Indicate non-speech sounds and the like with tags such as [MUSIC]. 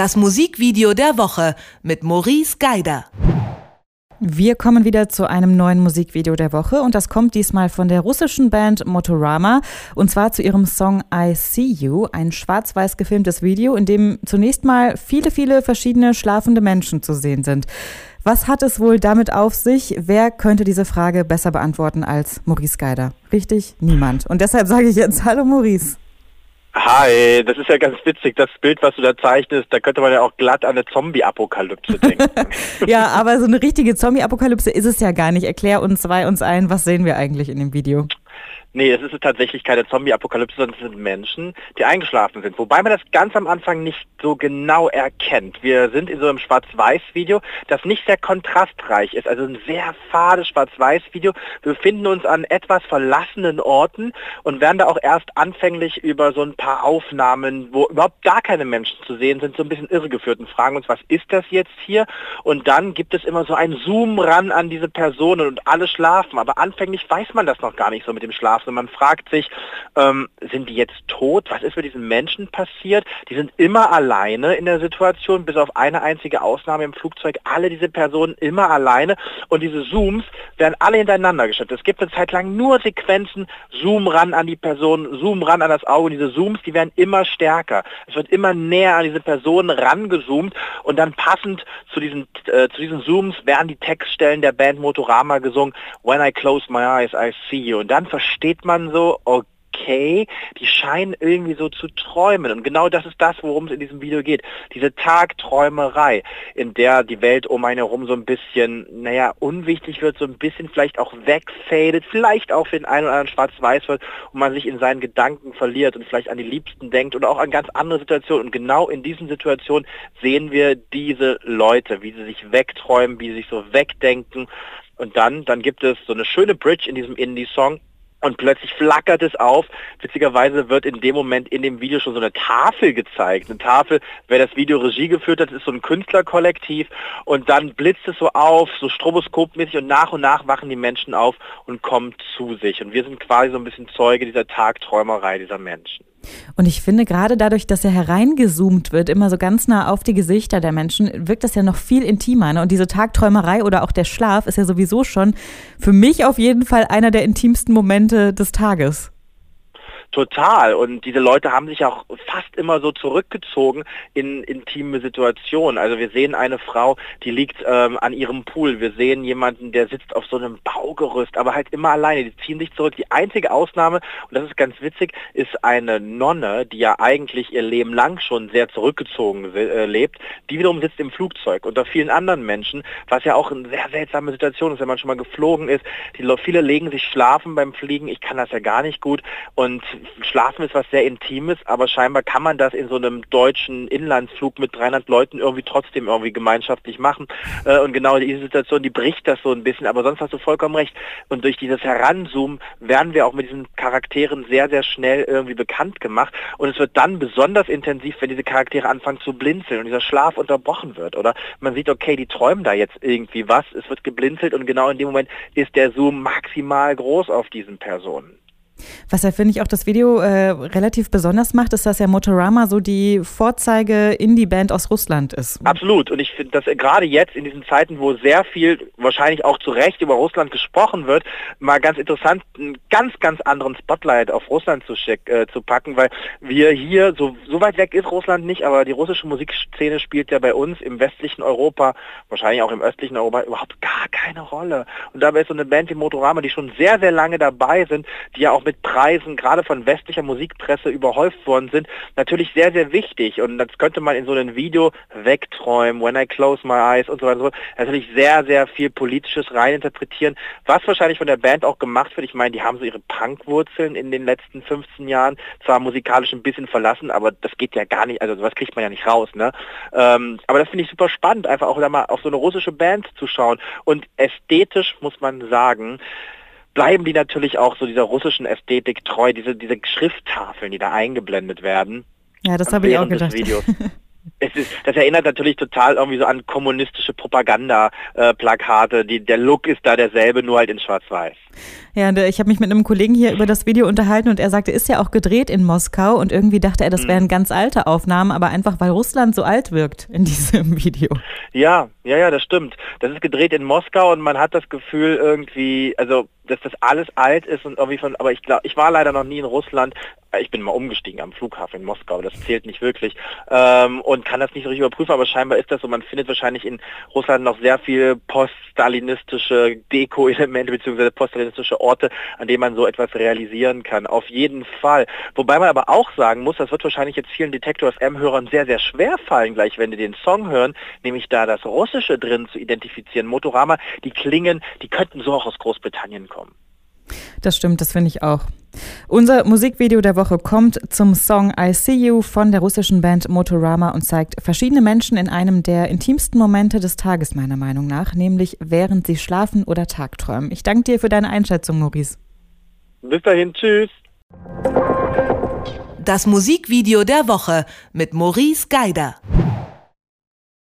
Das Musikvideo der Woche mit Maurice Geider. Wir kommen wieder zu einem neuen Musikvideo der Woche und das kommt diesmal von der russischen Band Motorama und zwar zu ihrem Song I See You, ein schwarz-weiß gefilmtes Video, in dem zunächst mal viele, viele verschiedene schlafende Menschen zu sehen sind. Was hat es wohl damit auf sich? Wer könnte diese Frage besser beantworten als Maurice Geider? Richtig? Niemand. Und deshalb sage ich jetzt Hallo Maurice. Hi, das ist ja ganz witzig, das Bild, was du da zeichnest, da könnte man ja auch glatt an eine Zombie-Apokalypse denken. [LAUGHS] ja, aber so eine richtige Zombie-Apokalypse ist es ja gar nicht. Erklär uns zwei uns ein, was sehen wir eigentlich in dem Video? Nee, es ist tatsächlich keine Zombie-Apokalypse, sondern es sind Menschen, die eingeschlafen sind. Wobei man das ganz am Anfang nicht so genau erkennt. Wir sind in so einem Schwarz-Weiß-Video, das nicht sehr kontrastreich ist. Also ein sehr fades Schwarz-Weiß-Video. Wir befinden uns an etwas verlassenen Orten und werden da auch erst anfänglich über so ein paar Aufnahmen, wo überhaupt gar keine Menschen zu sehen sind, so ein bisschen irregeführt und fragen uns, was ist das jetzt hier? Und dann gibt es immer so ein Zoom ran an diese Personen und alle schlafen. Aber anfänglich weiß man das noch gar nicht so mit dem Schlaf darfst. Und man fragt sich, ähm, sind die jetzt tot? Was ist mit diesen Menschen passiert? Die sind immer alleine in der Situation, bis auf eine einzige Ausnahme im Flugzeug. Alle diese Personen immer alleine. Und diese Zooms werden alle hintereinander gestellt. Es gibt eine Zeit lang nur Sequenzen, Zoom ran an die Person, Zoom ran an das Auge. Und diese Zooms, die werden immer stärker. Es wird immer näher an diese Personen rangezoomt. Und dann passend zu diesen, äh, zu diesen Zooms werden die Textstellen der Band Motorama gesungen. When I close my eyes, I see you. Und dann versteht steht man so, okay, die scheinen irgendwie so zu träumen. Und genau das ist das, worum es in diesem Video geht. Diese Tagträumerei, in der die Welt um einen herum so ein bisschen, naja, unwichtig wird, so ein bisschen vielleicht auch wegfadet, vielleicht auch für den einen oder anderen schwarz-weiß wird und man sich in seinen Gedanken verliert und vielleicht an die Liebsten denkt oder auch an ganz andere Situationen. Und genau in diesen Situationen sehen wir diese Leute, wie sie sich wegträumen, wie sie sich so wegdenken. Und dann, dann gibt es so eine schöne Bridge in diesem Indie-Song, und plötzlich flackert es auf. Witzigerweise wird in dem Moment in dem Video schon so eine Tafel gezeigt. Eine Tafel, wer das Video Regie geführt hat, ist so ein Künstlerkollektiv. Und dann blitzt es so auf, so stroboskopmäßig und nach und nach wachen die Menschen auf und kommen zu sich. Und wir sind quasi so ein bisschen Zeuge dieser Tagträumerei dieser Menschen. Und ich finde, gerade dadurch, dass er hereingezoomt wird, immer so ganz nah auf die Gesichter der Menschen, wirkt das ja noch viel intimer. Ne? Und diese Tagträumerei oder auch der Schlaf ist ja sowieso schon für mich auf jeden Fall einer der intimsten Momente des Tages. Total. Und diese Leute haben sich auch fast immer so zurückgezogen in intime Situationen. Also wir sehen eine Frau, die liegt ähm, an ihrem Pool. Wir sehen jemanden, der sitzt auf so einem Baugerüst, aber halt immer alleine. Die ziehen sich zurück. Die einzige Ausnahme, und das ist ganz witzig, ist eine Nonne, die ja eigentlich ihr Leben lang schon sehr zurückgezogen äh, lebt. Die wiederum sitzt im Flugzeug unter vielen anderen Menschen, was ja auch eine sehr seltsame Situation ist, wenn man schon mal geflogen ist. Die, viele legen sich schlafen beim Fliegen. Ich kann das ja gar nicht gut. Und Schlafen ist was sehr Intimes, aber scheinbar kann man das in so einem deutschen Inlandsflug mit 300 Leuten irgendwie trotzdem irgendwie gemeinschaftlich machen. Äh, und genau diese Situation, die bricht das so ein bisschen, aber sonst hast du vollkommen recht. Und durch dieses Heranzoomen werden wir auch mit diesen Charakteren sehr, sehr schnell irgendwie bekannt gemacht. Und es wird dann besonders intensiv, wenn diese Charaktere anfangen zu blinzeln und dieser Schlaf unterbrochen wird. Oder man sieht, okay, die träumen da jetzt irgendwie was, es wird geblinzelt und genau in dem Moment ist der Zoom maximal groß auf diesen Personen. Was ja, finde ich, auch das Video äh, relativ besonders macht, ist, dass ja Motorama so die Vorzeige-Indie-Band aus Russland ist. Absolut. Und ich finde, dass gerade jetzt in diesen Zeiten, wo sehr viel, wahrscheinlich auch zu Recht, über Russland gesprochen wird, mal ganz interessant, einen ganz, ganz anderen Spotlight auf Russland zu, äh, zu packen, weil wir hier, so, so weit weg ist Russland nicht, aber die russische Musikszene spielt ja bei uns im westlichen Europa, wahrscheinlich auch im östlichen Europa, überhaupt gar keine Rolle. Und dabei ist so eine Band wie Motorama, die schon sehr, sehr lange dabei sind, die ja auch mit mit Preisen, gerade von westlicher Musikpresse überhäuft worden sind, natürlich sehr, sehr wichtig. Und das könnte man in so einem Video wegträumen, When I Close My Eyes und so weiter. Natürlich sehr, sehr viel Politisches reininterpretieren, was wahrscheinlich von der Band auch gemacht wird. Ich meine, die haben so ihre Punkwurzeln in den letzten 15 Jahren, zwar musikalisch ein bisschen verlassen, aber das geht ja gar nicht, also sowas kriegt man ja nicht raus. Ne? Ähm, aber das finde ich super spannend, einfach auch da mal auf so eine russische Band zu schauen. Und ästhetisch muss man sagen, bleiben die natürlich auch so dieser russischen Ästhetik treu, diese, diese Schrifttafeln, die da eingeblendet werden. Ja, das habe ich auch gedacht. [LAUGHS] Es ist, das erinnert natürlich total irgendwie so an kommunistische Propaganda-Plakate. Äh, der Look ist da derselbe, nur halt in Schwarz-Weiß. Ja, ich habe mich mit einem Kollegen hier über das Video unterhalten und er sagte, ist ja auch gedreht in Moskau und irgendwie dachte er, das wären mhm. ganz alte Aufnahmen, aber einfach weil Russland so alt wirkt in [LAUGHS] diesem Video. Ja, ja, ja, das stimmt. Das ist gedreht in Moskau und man hat das Gefühl irgendwie, also dass das alles alt ist und irgendwie von, aber ich glaube, ich war leider noch nie in Russland. Ich bin mal umgestiegen am Flughafen in Moskau, das zählt nicht wirklich ähm, und kann das nicht so richtig überprüfen, aber scheinbar ist das so. Man findet wahrscheinlich in Russland noch sehr viel poststalinistische Deko-Elemente bzw. poststalinistische Orte, an denen man so etwas realisieren kann. Auf jeden Fall. Wobei man aber auch sagen muss, das wird wahrscheinlich jetzt vielen Detektor FM-Hörern sehr, sehr schwer fallen, gleich wenn die den Song hören, nämlich da das Russische drin zu identifizieren. Motorama, die klingen, die könnten so auch aus Großbritannien kommen. Das stimmt, das finde ich auch. Unser Musikvideo der Woche kommt zum Song I See You von der russischen Band Motorama und zeigt verschiedene Menschen in einem der intimsten Momente des Tages meiner Meinung nach, nämlich während sie schlafen oder tagträumen. Ich danke dir für deine Einschätzung, Maurice. Bis dahin, tschüss. Das Musikvideo der Woche mit Maurice Geider.